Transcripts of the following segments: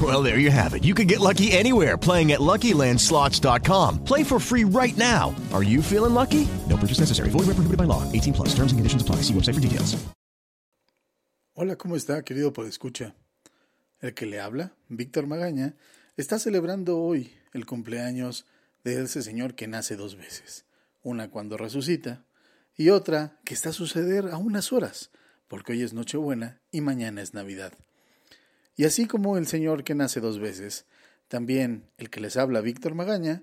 Well, there you have it. You can get lucky anywhere playing at LuckyLandSlots.com. Play for free right now. Are you feeling lucky? No purchase necessary. Void where prohibited by law. 18 plus. Terms and conditions apply. See website for details. Hola, ¿cómo está, querido podescucha? El que le habla, Víctor Magaña, está celebrando hoy el cumpleaños de ese señor que nace dos veces. Una cuando resucita y otra que está a suceder a unas horas, porque hoy es Nochebuena y mañana es Navidad. Y así como el señor que nace dos veces, también el que les habla, Víctor Magaña,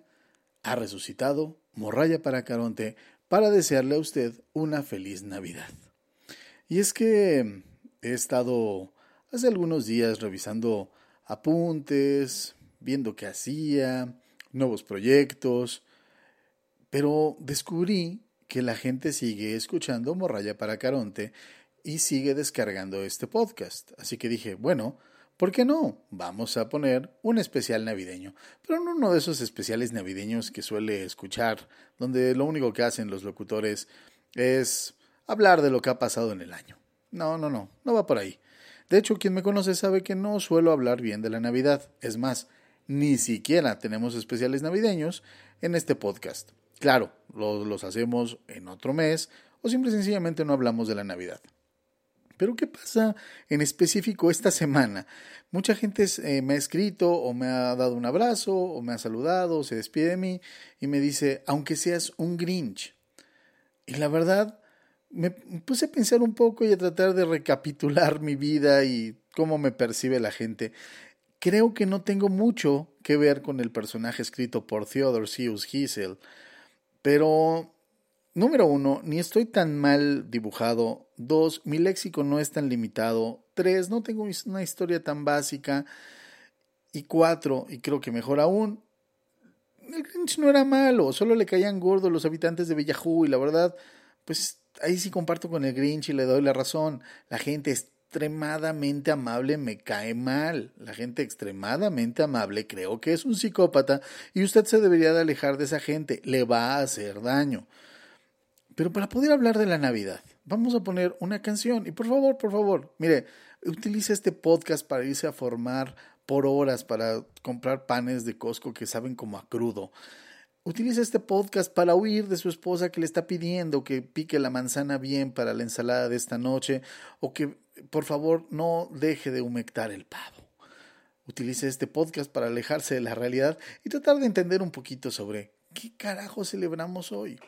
ha resucitado Morraya para Caronte para desearle a usted una feliz Navidad. Y es que he estado hace algunos días revisando apuntes, viendo qué hacía, nuevos proyectos, pero descubrí que la gente sigue escuchando Morraya para Caronte y sigue descargando este podcast. Así que dije, bueno, ¿por qué no? Vamos a poner un especial navideño, pero no uno de esos especiales navideños que suele escuchar, donde lo único que hacen los locutores es hablar de lo que ha pasado en el año. No, no, no, no va por ahí. De hecho, quien me conoce sabe que no suelo hablar bien de la Navidad. Es más, ni siquiera tenemos especiales navideños en este podcast. Claro, los, hacemos en otro mes o simple y sencillamente no hablamos de la Navidad. Pero ¿qué pasa en específico esta semana? Mucha gente eh, me ha escrito o me ha dado un abrazo o me ha saludado o se despide de mí y me dice, aunque seas un Grinch. Y la verdad, me puse a pensar un poco y a tratar de recapitular mi vida y cómo me percibe la gente. Creo que no tengo mucho que ver con el personaje escrito por Theodore Seuss Giesel, pero número uno, ni estoy tan mal dibujado Dos, mi léxico no es tan limitado. Tres, no tengo una historia tan básica. Y cuatro, y creo que mejor aún, el Grinch no era malo, solo le caían gordos los habitantes de Bellajú y la verdad, pues ahí sí comparto con el Grinch y le doy la razón. La gente extremadamente amable me cae mal. La gente extremadamente amable creo que es un psicópata y usted se debería de alejar de esa gente. Le va a hacer daño. Pero para poder hablar de la Navidad, vamos a poner una canción. Y por favor, por favor, mire, utilice este podcast para irse a formar por horas para comprar panes de Costco que saben como a crudo. Utiliza este podcast para huir de su esposa que le está pidiendo que pique la manzana bien para la ensalada de esta noche o que por favor no deje de humectar el pavo. Utilice este podcast para alejarse de la realidad y tratar de entender un poquito sobre qué carajo celebramos hoy.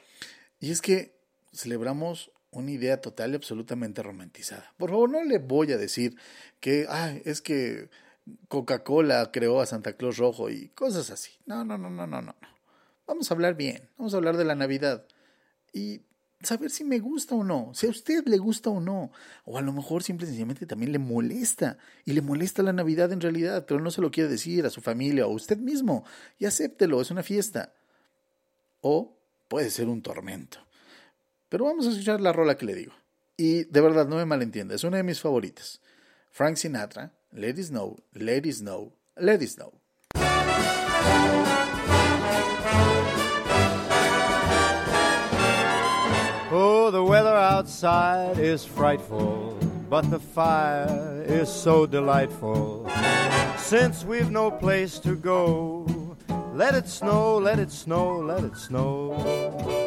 Y es que celebramos una idea total y absolutamente romantizada. Por favor, no le voy a decir que, es que Coca-Cola creó a Santa Claus Rojo y cosas así. No, no, no, no, no, no. Vamos a hablar bien, vamos a hablar de la Navidad y saber si me gusta o no, si a usted le gusta o no, o a lo mejor simple y sencillamente también le molesta y le molesta la Navidad en realidad, pero no se lo quiere decir a su familia o a usted mismo y acéptelo, es una fiesta. O puede ser un tormento. Pero vamos a escuchar la rola que le digo. Y de verdad, no me malentienda, es una de mis favoritas. Frank Sinatra, Let It Snow, Let It Snow, Let It Snow. Oh, the weather outside is frightful, but the fire is so delightful. Since we've no place to go, let it snow, let it snow, let it snow.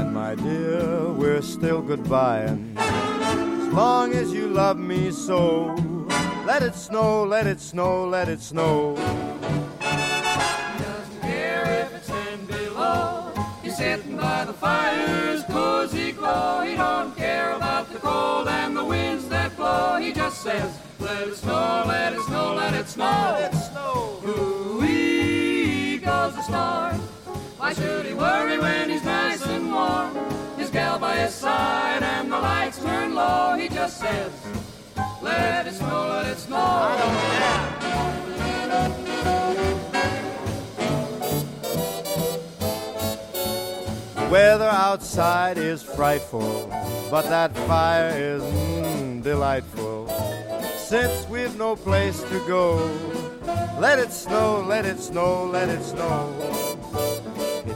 and my dear, we're still goodbying. As long as you love me so, let it snow, let it snow, let it snow. Doesn't care if it's ten below. He's sitting by the fire's cozy glow. He don't care about the cold and the winds that blow. He just says, let it snow, let it snow, let it snow. Let it snow. Ooh-wee goes the star. Why should he worry when he's nice and warm? His gal by his side and the lights turn low. He just says, let it snow, let it snow. I don't care. Weather outside is frightful, but that fire is mm, delightful. Since we've no place to go, let it snow, let it snow, let it snow.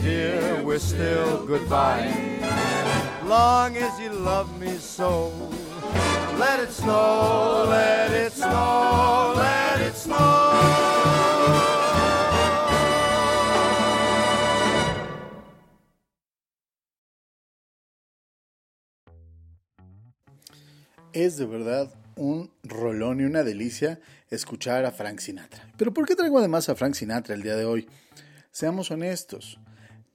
dear, we're still goodbye. Long as you love me so, let it snow, let it snow, let it snow. Es de verdad un rolón y una delicia escuchar a Frank Sinatra. Pero ¿por qué traigo además a Frank Sinatra el día de hoy? Seamos honestos,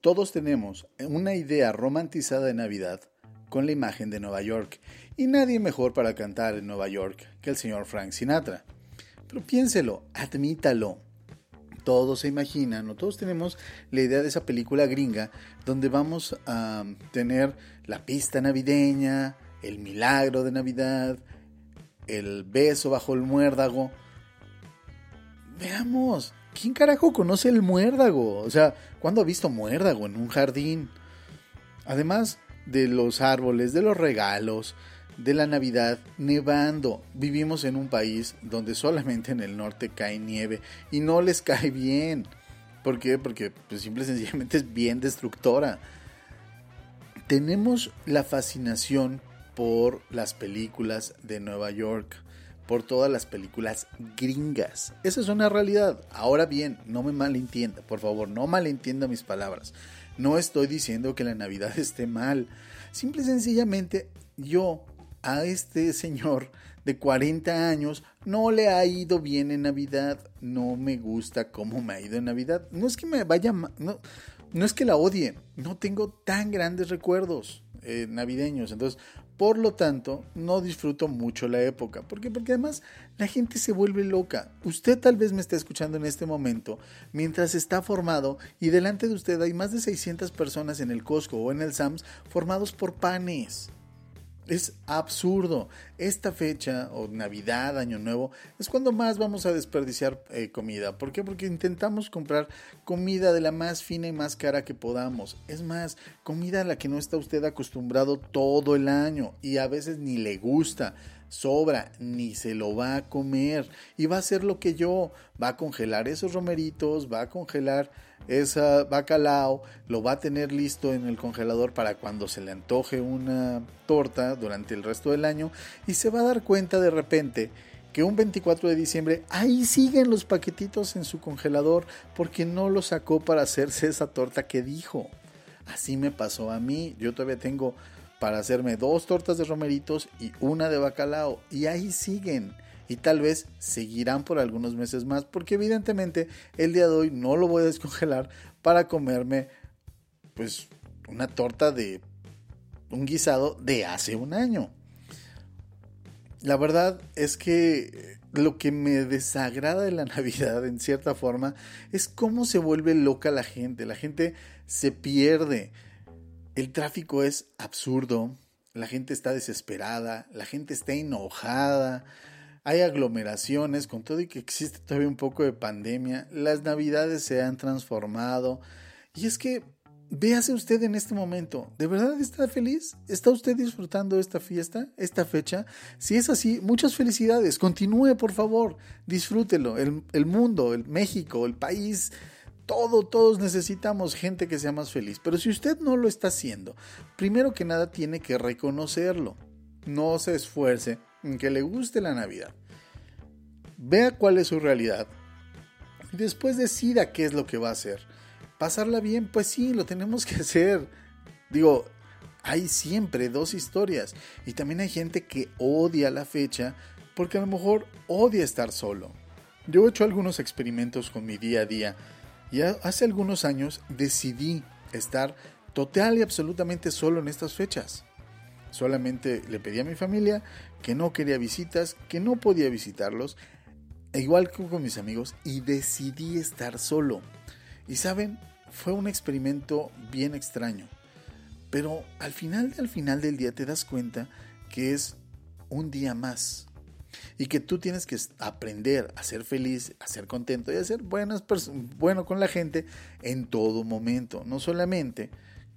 todos tenemos una idea romantizada de Navidad con la imagen de Nueva York y nadie mejor para cantar en Nueva York que el señor Frank Sinatra. Pero piénselo, admítalo. Todos se imaginan, o todos tenemos la idea de esa película gringa donde vamos a tener la pista navideña, el milagro de Navidad, el beso bajo el muérdago. Veamos, ¿quién carajo conoce el muérdago? O sea, ¿cuándo ha visto muérdago en un jardín? Además de los árboles, de los regalos, de la Navidad nevando. Vivimos en un país donde solamente en el norte cae nieve y no les cae bien. ¿Por qué? Porque pues, simple y sencillamente es bien destructora. Tenemos la fascinación por las películas de Nueva York, por todas las películas gringas. Esa es una realidad. Ahora bien, no me malentienda, por favor, no malentienda mis palabras. No estoy diciendo que la Navidad esté mal. Simple y sencillamente yo a este señor de 40 años no le ha ido bien en Navidad. No me gusta cómo me ha ido en Navidad. No es que me vaya no, no es que la odie. No tengo tan grandes recuerdos eh, navideños. Entonces, por lo tanto, no disfruto mucho la época. ¿Por qué? Porque además la gente se vuelve loca. Usted tal vez me está escuchando en este momento mientras está formado y delante de usted hay más de 600 personas en el Costco o en el Sams formados por panes. Es absurdo. Esta fecha, o Navidad, Año Nuevo, es cuando más vamos a desperdiciar eh, comida. ¿Por qué? Porque intentamos comprar comida de la más fina y más cara que podamos. Es más, comida a la que no está usted acostumbrado todo el año y a veces ni le gusta sobra, ni se lo va a comer y va a hacer lo que yo, va a congelar esos romeritos, va a congelar esa bacalao, lo va a tener listo en el congelador para cuando se le antoje una torta durante el resto del año y se va a dar cuenta de repente que un 24 de diciembre ahí siguen los paquetitos en su congelador porque no lo sacó para hacerse esa torta que dijo. Así me pasó a mí, yo todavía tengo para hacerme dos tortas de romeritos y una de bacalao. Y ahí siguen. Y tal vez seguirán por algunos meses más porque evidentemente el día de hoy no lo voy a descongelar para comerme pues una torta de un guisado de hace un año. La verdad es que lo que me desagrada de la Navidad en cierta forma es cómo se vuelve loca la gente. La gente se pierde. El tráfico es absurdo, la gente está desesperada, la gente está enojada, hay aglomeraciones, con todo y que existe todavía un poco de pandemia, las navidades se han transformado. Y es que, véase usted en este momento, ¿de verdad está feliz? ¿Está usted disfrutando esta fiesta, esta fecha? Si es así, muchas felicidades, continúe por favor, disfrútelo, el, el mundo, el México, el país todo, todos necesitamos gente que sea más feliz. Pero si usted no lo está haciendo, primero que nada tiene que reconocerlo. No se esfuerce en que le guste la Navidad. Vea cuál es su realidad. Y después decida qué es lo que va a hacer. Pasarla bien, pues sí, lo tenemos que hacer. Digo, hay siempre dos historias. Y también hay gente que odia la fecha porque a lo mejor odia estar solo. Yo he hecho algunos experimentos con mi día a día y hace algunos años decidí estar total y absolutamente solo en estas fechas. Solamente le pedí a mi familia que no quería visitas, que no podía visitarlos, e igual que con mis amigos, y decidí estar solo. Y saben, fue un experimento bien extraño. Pero al final, al final del día te das cuenta que es un día más y que tú tienes que aprender a ser feliz, a ser contento y a ser bueno con la gente en todo momento, no solamente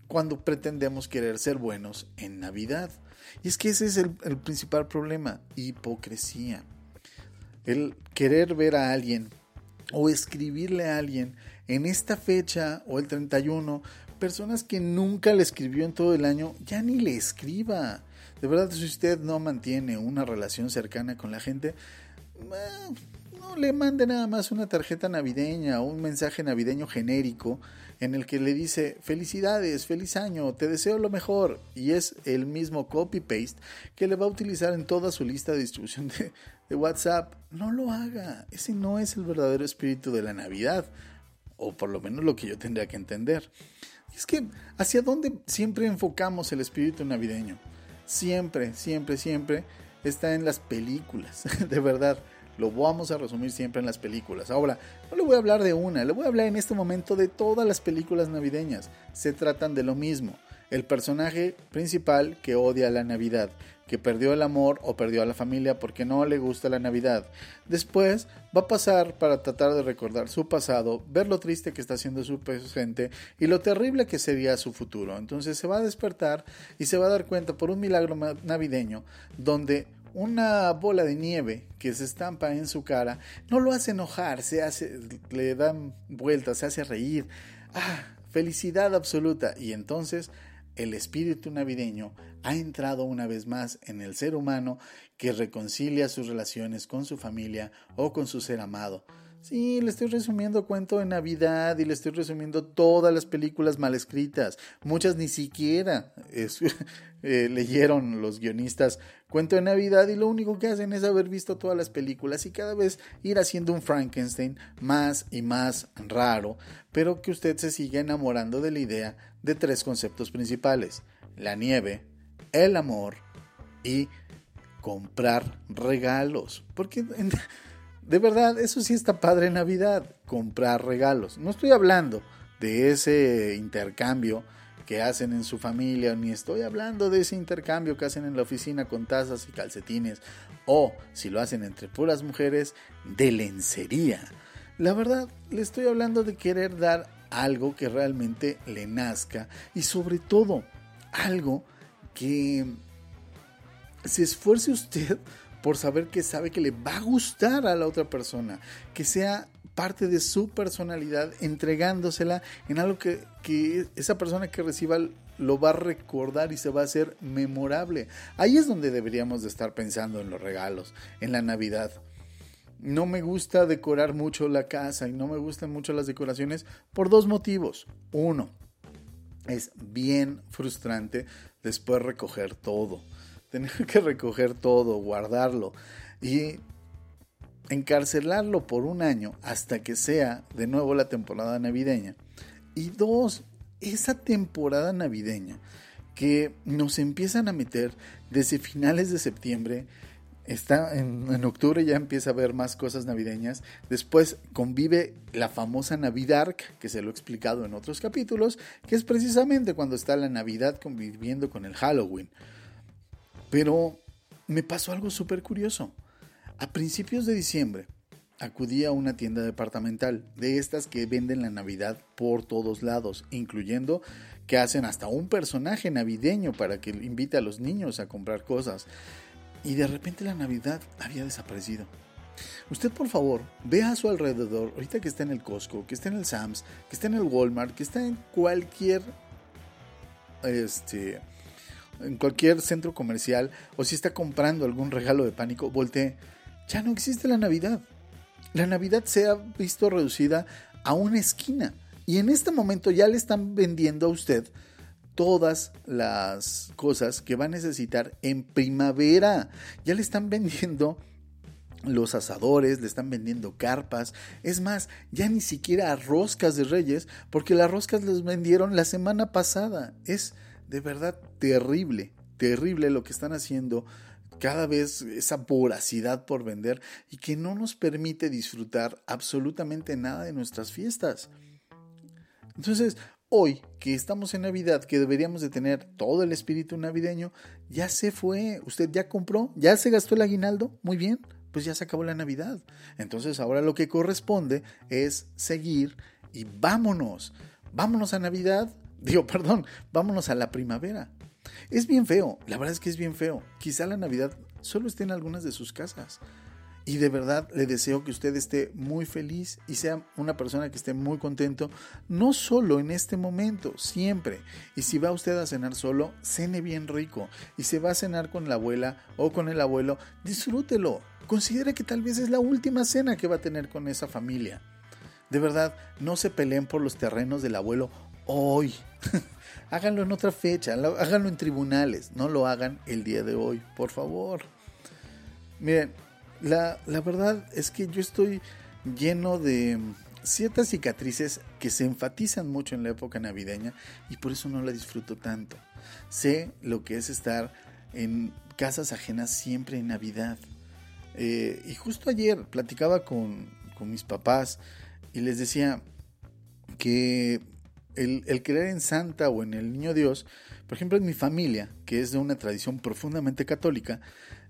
cuando pretendemos querer ser buenos en Navidad. Y es que ese es el, el principal problema, hipocresía. El querer ver a alguien o escribirle a alguien en esta fecha o el 31, personas que nunca le escribió en todo el año, ya ni le escriba de verdad, si usted no mantiene una relación cercana con la gente, eh, no le mande nada más una tarjeta navideña o un mensaje navideño genérico en el que le dice felicidades, feliz año, te deseo lo mejor. Y es el mismo copy-paste que le va a utilizar en toda su lista de distribución de, de WhatsApp. No lo haga. Ese no es el verdadero espíritu de la Navidad. O por lo menos lo que yo tendría que entender. Es que, ¿hacia dónde siempre enfocamos el espíritu navideño? Siempre, siempre, siempre está en las películas, de verdad. Lo vamos a resumir siempre en las películas. Ahora, no le voy a hablar de una, le voy a hablar en este momento de todas las películas navideñas. Se tratan de lo mismo. El personaje principal que odia la Navidad, que perdió el amor o perdió a la familia porque no le gusta la Navidad. Después va a pasar para tratar de recordar su pasado, ver lo triste que está haciendo su presente y lo terrible que sería su futuro. Entonces se va a despertar y se va a dar cuenta por un milagro navideño donde una bola de nieve que se estampa en su cara no lo hace enojar, se hace, le dan vueltas, se hace reír. Ah, felicidad absoluta. Y entonces el espíritu navideño ha entrado una vez más en el ser humano que reconcilia sus relaciones con su familia o con su ser amado. Sí, le estoy resumiendo cuento de Navidad y le estoy resumiendo todas las películas mal escritas. Muchas ni siquiera eh, leyeron los guionistas cuento de Navidad y lo único que hacen es haber visto todas las películas y cada vez ir haciendo un Frankenstein más y más raro, pero que usted se siga enamorando de la idea de tres conceptos principales. La nieve, el amor y comprar regalos. Porque de verdad, eso sí está padre en Navidad, comprar regalos. No estoy hablando de ese intercambio que hacen en su familia, ni estoy hablando de ese intercambio que hacen en la oficina con tazas y calcetines, o si lo hacen entre puras mujeres, de lencería. La verdad, le estoy hablando de querer dar algo que realmente le nazca y sobre todo algo que se esfuerce usted por saber que sabe que le va a gustar a la otra persona, que sea parte de su personalidad entregándosela en algo que, que, esa persona que reciba lo va a recordar y se va a hacer memorable. Ahí es donde deberíamos de estar pensando en los regalos, en la Navidad. No me gusta decorar mucho la casa y no me gustan mucho las decoraciones por dos motivos. Uno, es bien frustrante después recoger todo tener que recoger todo, guardarlo y encarcelarlo por un año hasta que sea de nuevo la temporada navideña. Y dos, esa temporada navideña que nos empiezan a meter desde finales de septiembre, está en, octubre ya empieza a haber más cosas navideñas. Después convive la famosa Navidad, que se lo he explicado en otros capítulos, que es precisamente cuando está la Navidad conviviendo con el Halloween. Pero me pasó algo súper curioso. A principios de diciembre acudí a una tienda departamental de estas que venden la Navidad por todos lados, incluyendo que hacen hasta un personaje navideño para que invite a los niños a comprar cosas. Y de repente la Navidad había desaparecido. Usted por favor vea a su alrededor, ahorita que está en el Costco, que está en el Sam's, que está en el Walmart, que está en cualquier este en cualquier centro comercial o si está comprando algún regalo de pánico, voltee. Ya no existe la Navidad. La Navidad se ha visto reducida a una esquina. Y en este momento ya le están vendiendo a usted todas las cosas que va a necesitar en primavera. Ya le están vendiendo los asadores, le están vendiendo carpas. Es más, ya ni siquiera roscas de reyes, porque las roscas les vendieron la semana pasada. Es de verdad terrible, terrible lo que están haciendo cada vez esa voracidad por vender y que no nos permite disfrutar absolutamente nada de nuestras fiestas. Entonces, hoy que estamos en Navidad, que deberíamos de tener todo el espíritu navideño, ya se fue, usted ya compró, ya se gastó el aguinaldo, muy bien, pues ya se acabó la Navidad. Entonces ahora lo que corresponde es seguir y vámonos, vámonos a Navidad Digo, perdón, vámonos a la primavera. Es bien feo, la verdad es que es bien feo. Quizá la Navidad solo esté en algunas de sus casas. Y de verdad le deseo que usted esté muy feliz y sea una persona que esté muy contento, no solo en este momento, siempre. Y si va usted a cenar solo, cene bien rico. Y si va a cenar con la abuela o con el abuelo, disfrútelo. Considere que tal vez es la última cena que va a tener con esa familia. De verdad, no se peleen por los terrenos del abuelo hoy. háganlo en otra fecha, háganlo en tribunales, no lo hagan el día de hoy, por favor. Miren, la, la verdad es que yo estoy lleno de ciertas cicatrices que se enfatizan mucho en la época navideña y por eso no la disfruto tanto. Sé lo que es estar en casas ajenas siempre en Navidad. Eh, y justo ayer platicaba con, con mis papás y les decía que el, el, creer en Santa o en el Niño Dios, por ejemplo, en mi familia, que es de una tradición profundamente católica,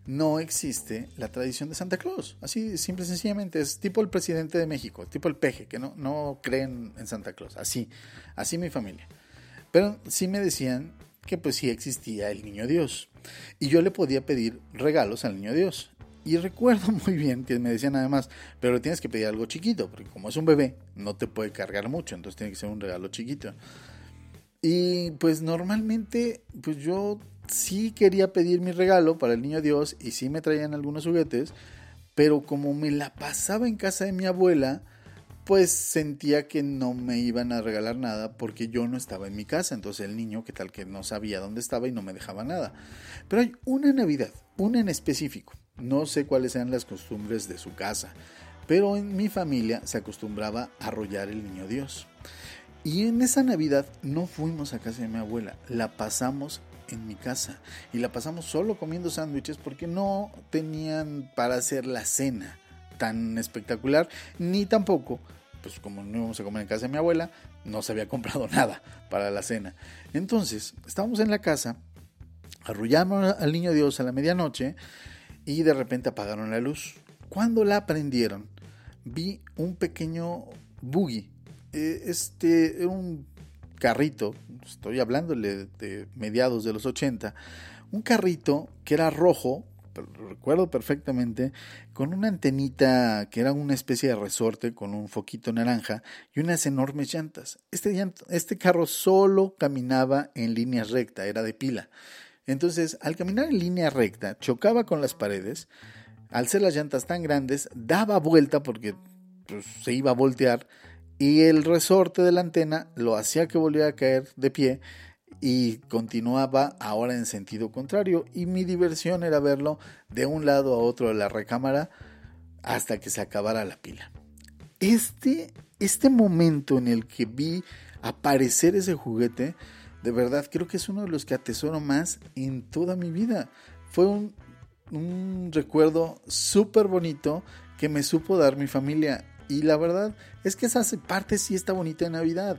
no existe la tradición de Santa Claus. Así, simple y sencillamente, es tipo el presidente de México, tipo el peje, que no, no creen en Santa Claus. Así, así mi familia. Pero sí me decían que pues sí existía el Niño Dios. Y yo le podía pedir regalos al Niño Dios. Y recuerdo muy bien que me decían además, pero tienes que pedir algo chiquito, porque como es un bebé, no te puede cargar mucho, entonces tiene que ser un regalo chiquito. Y pues normalmente, pues yo sí quería pedir mi regalo para el niño Dios y sí me traían algunos juguetes, pero como me la pasaba en casa de mi abuela, pues sentía que no me iban a regalar nada porque yo no estaba en mi casa. Entonces el niño, que tal que no sabía dónde estaba y no me dejaba nada. Pero hay una Navidad, una en específico. No sé cuáles sean las costumbres de su casa, pero en mi familia se acostumbraba a arrollar el niño Dios. Y en esa Navidad no fuimos a casa de mi abuela, la pasamos en mi casa y la pasamos solo comiendo sándwiches porque no tenían para hacer la cena tan espectacular, ni tampoco, pues como no íbamos a comer en casa de mi abuela, no se había comprado nada para la cena. Entonces, estábamos en la casa, arrullamos al niño Dios a la medianoche y de repente apagaron la luz. Cuando la prendieron, vi un pequeño buggy. Eh, este, un carrito, estoy hablándole de mediados de los 80, un carrito que era rojo, recuerdo perfectamente, con una antenita que era una especie de resorte con un foquito naranja y unas enormes llantas. Este, este carro solo caminaba en línea recta, era de pila. Entonces, al caminar en línea recta, chocaba con las paredes, al ser las llantas tan grandes, daba vuelta porque pues, se iba a voltear y el resorte de la antena lo hacía que volviera a caer de pie y continuaba ahora en sentido contrario y mi diversión era verlo de un lado a otro de la recámara hasta que se acabara la pila. Este, este momento en el que vi aparecer ese juguete, de verdad creo que es uno de los que atesoro más en toda mi vida. Fue un, un recuerdo súper bonito que me supo dar mi familia y la verdad es que esa parte sí está bonita de Navidad.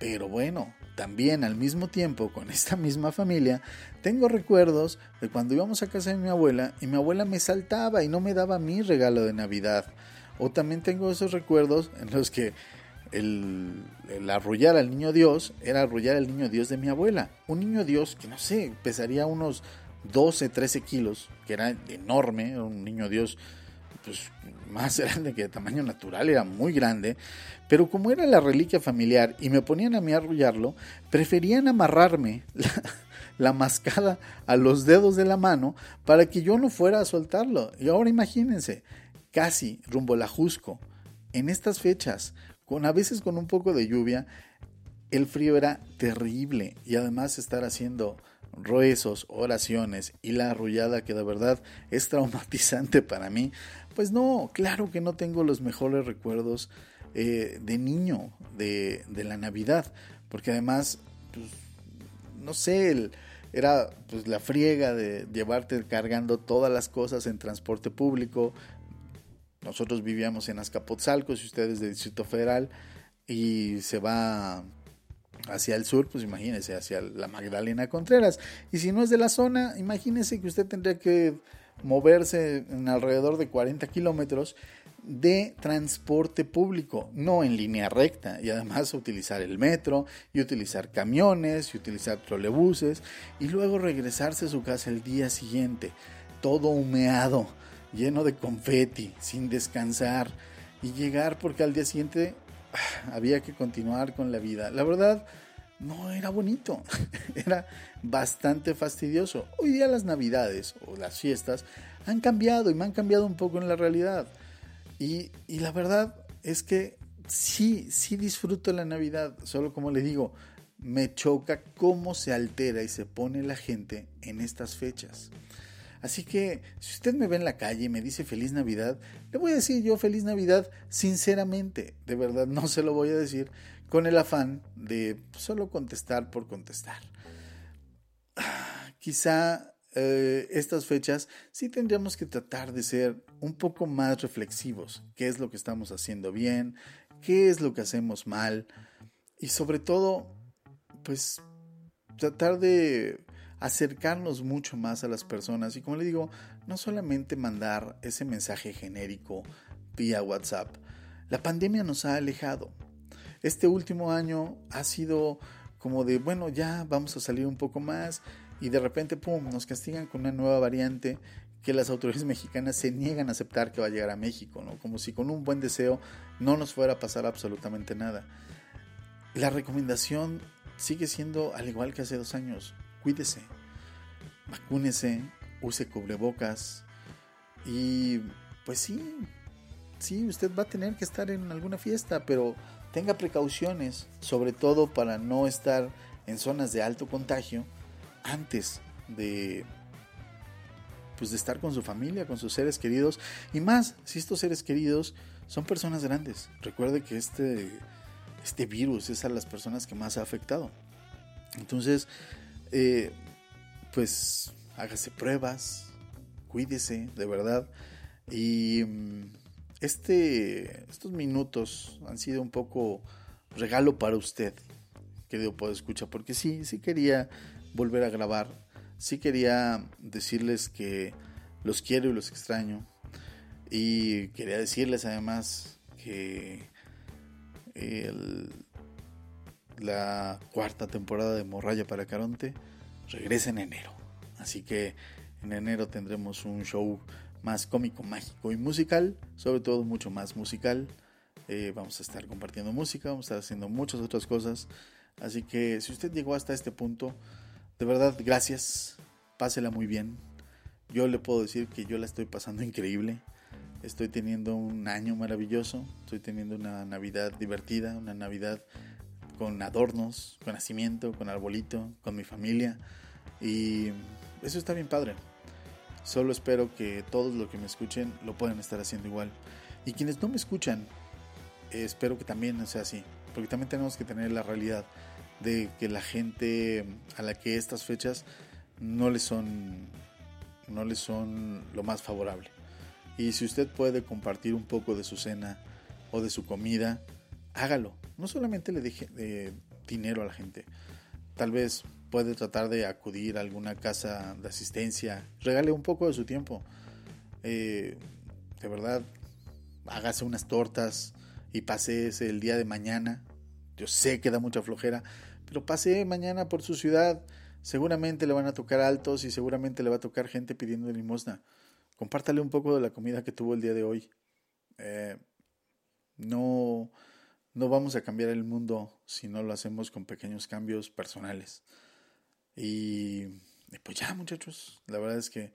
Pero bueno, también al mismo tiempo con esta misma familia, tengo recuerdos de cuando íbamos a casa de mi abuela y mi abuela me saltaba y no me daba mi regalo de Navidad. O también tengo esos recuerdos en los que el, el, arrullar al niño Dios era arrullar al niño Dios de mi abuela. Un niño Dios que no sé, pesaría unos 12, 13 kilos, que era enorme, un niño Dios pues, más grande que de tamaño natural, era muy grande, pero como era la reliquia familiar y me ponían a mí arrullarlo, preferían amarrarme la, la, mascada a los dedos de la mano para que yo no fuera a soltarlo. Y ahora imagínense, casi rumbo la Jusco, en estas fechas, con a veces con un poco de lluvia, el frío era terrible y además estar haciendo rezos, oraciones y la arrullada que de verdad es traumatizante para mí, pues no, claro que no tengo los mejores recuerdos eh, de niño de, de, la Navidad, porque además, pues, no sé, era pues la friega de llevarte cargando todas las cosas en transporte público. Nosotros vivíamos en Azcapotzalco, si ustedes de Distrito Federal, y se va hacia el sur, pues imagínese, hacia la Magdalena Contreras. Y si no es de la zona, imagínese que usted tendría que moverse en alrededor de 40 kilómetros de transporte público, no en línea recta, y además utilizar el metro, y utilizar camiones, y utilizar trolebuses, y luego regresarse a su casa el día siguiente, todo humeado, lleno de confeti, sin descansar, y llegar porque al día siguiente ah, había que continuar con la vida. La verdad, no era bonito, era bastante fastidioso. Hoy día las navidades o las fiestas han cambiado y me han cambiado un poco en la realidad. Y, la verdad es que sí, sí disfruto la Navidad, solo como le digo, me choca cómo se altera y se pone la gente en estas fechas. Así que si usted me ve en la calle y me dice feliz Navidad, le voy a decir yo feliz Navidad sinceramente, de verdad no se lo voy a decir con el afán de solo contestar por contestar. Quizá eh, estas fechas sí tendríamos que tratar de ser un poco más reflexivos. ¿Qué es lo que estamos haciendo bien? ¿Qué es lo que hacemos mal? y sobre todo, pues tratar de acercarnos mucho más a las personas. Y como le digo, no solamente mandar ese mensaje genérico vía WhatsApp. La pandemia nos ha alejado. Este último año ha sido como de, bueno, ya vamos a salir un poco más y de repente, ¡pum!, nos castigan con una nueva variante que las autoridades mexicanas se niegan a aceptar que va a llegar a México, ¿no? Como si con un buen deseo no nos fuera a pasar absolutamente nada. La recomendación sigue siendo al igual que hace dos años, cuídese, vacúnese, use cubrebocas y pues sí, sí, usted va a tener que estar en alguna fiesta, pero tenga precauciones, sobre todo para no estar en zonas de alto contagio antes de pues de estar con su familia, con sus seres queridos y más si estos seres queridos son personas grandes. Recuerde que este este virus es a las personas que más ha afectado. Entonces, eh, pues hágase pruebas, cuídese de verdad y mm, este, estos minutos han sido un poco regalo para usted, querido Puedo escuchar, porque sí, sí quería volver a grabar, sí quería decirles que los quiero y los extraño, y quería decirles además que la cuarta temporada de Morraya para Caronte regresa en enero, así que en enero tendremos un show más cómico, mágico y musical, sobre todo mucho más musical. Eh, vamos a estar compartiendo música, vamos a estar haciendo muchas otras cosas. Así que si usted llegó hasta este punto, de verdad, gracias, pásela muy bien. Yo le puedo decir que yo la estoy pasando increíble. Estoy teniendo un año maravilloso, estoy teniendo una Navidad divertida, una Navidad con adornos, con nacimiento, con arbolito, con mi familia. Y eso está bien padre. Solo espero que todos los que me escuchen lo puedan estar haciendo igual. Y quienes no me escuchan, espero que también sea así. Porque también tenemos que tener la realidad de que la gente a la que estas fechas no le son no le son lo más favorable. Y si usted puede compartir un poco de su cena o de su comida, hágalo. No solamente le deje de dinero a la gente. Tal vez puede tratar de acudir a alguna casa de asistencia, regale un poco de su tiempo. Eh, de verdad, hágase unas tortas y pase el día de mañana. Yo sé que da mucha flojera, pero pase mañana por su ciudad. Seguramente le van a tocar altos y seguramente le va a tocar gente pidiendo limosna. Compártale un poco de la comida que tuvo el día de hoy. Eh, no, no vamos a cambiar el mundo si no lo hacemos con pequeños cambios personales. Y, pues ya muchachos, la verdad es que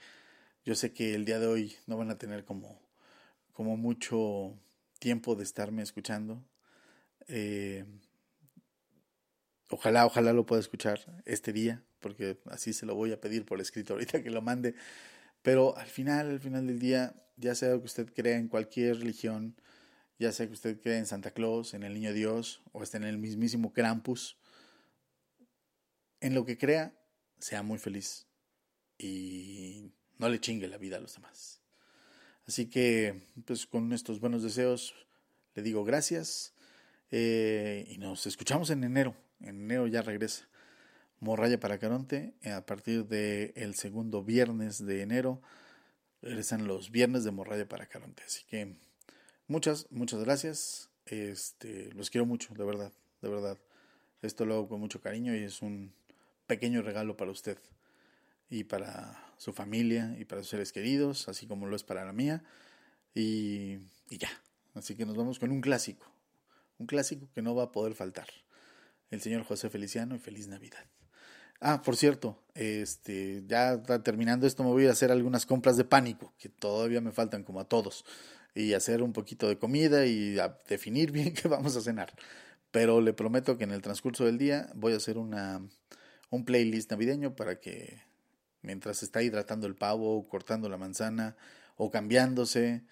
yo sé que el día de hoy no van a tener como, como mucho tiempo de estarme escuchando. Eh, ojalá, ojalá lo pueda escuchar este día, porque así se lo voy a pedir por escrito ahorita que lo mande. Pero al final, al final del día, ya sea que usted crea en cualquier religión, ya sea que usted crea en Santa Claus, en el Niño Dios, o esté en el mismísimo Krampus, en lo que crea, sea muy feliz y no le chingue la vida a los demás. Así que, pues con estos buenos deseos, le digo gracias eh, y nos escuchamos en enero. En enero ya regresa Morraya para Caronte. Eh, a partir del segundo viernes de enero regresan los viernes de Morraya para Caronte. Así que muchas, muchas gracias. Este, los quiero mucho, de verdad, de verdad. Esto lo hago con mucho cariño y es un pequeño regalo para usted y para su familia y para sus seres queridos, así como lo es para la mía. Y, ya. Así que nos vamos con un clásico. Un clásico que no va a poder faltar. El señor José Feliciano y feliz Navidad. Ah, por cierto, este, ya terminando esto me voy a hacer algunas compras de pánico, que todavía me faltan como a todos, y hacer un poquito de comida y definir bien qué vamos a cenar. Pero le prometo que en el transcurso del día voy a hacer una, un playlist navideño para que mientras está hidratando el pavo, cortando la manzana o cambiándose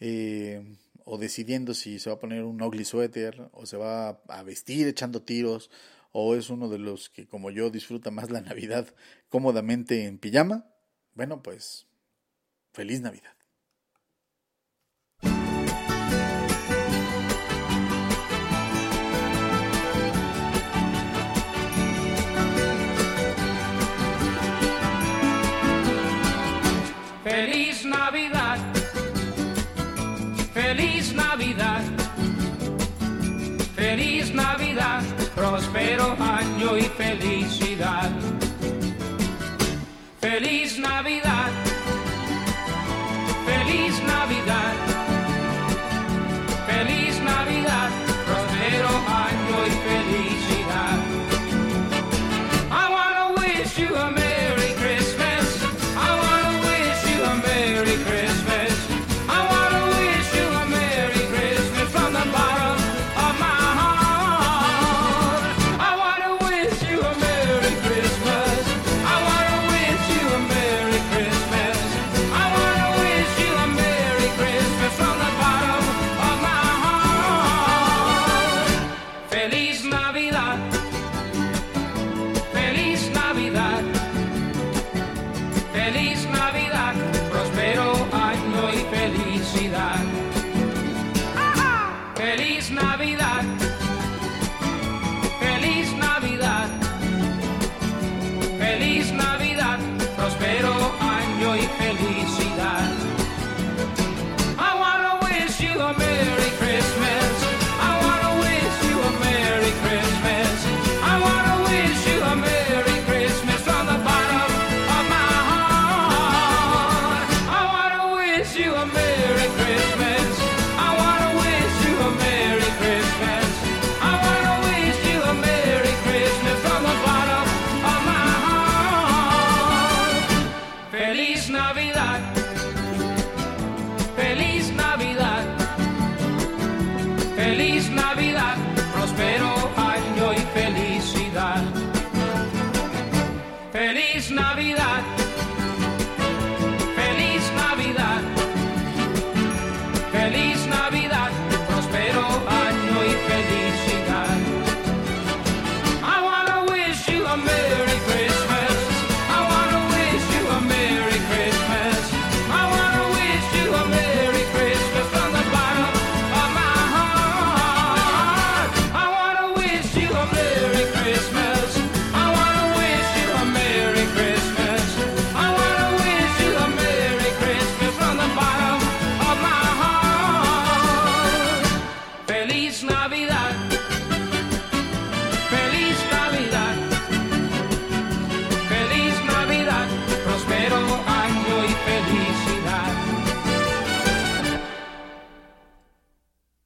eh, o decidiendo si se va a poner un ugly sweater o se va a vestir echando tiros o es uno de los que como yo disfruta más la Navidad cómodamente en pijama, bueno pues feliz Navidad. Año y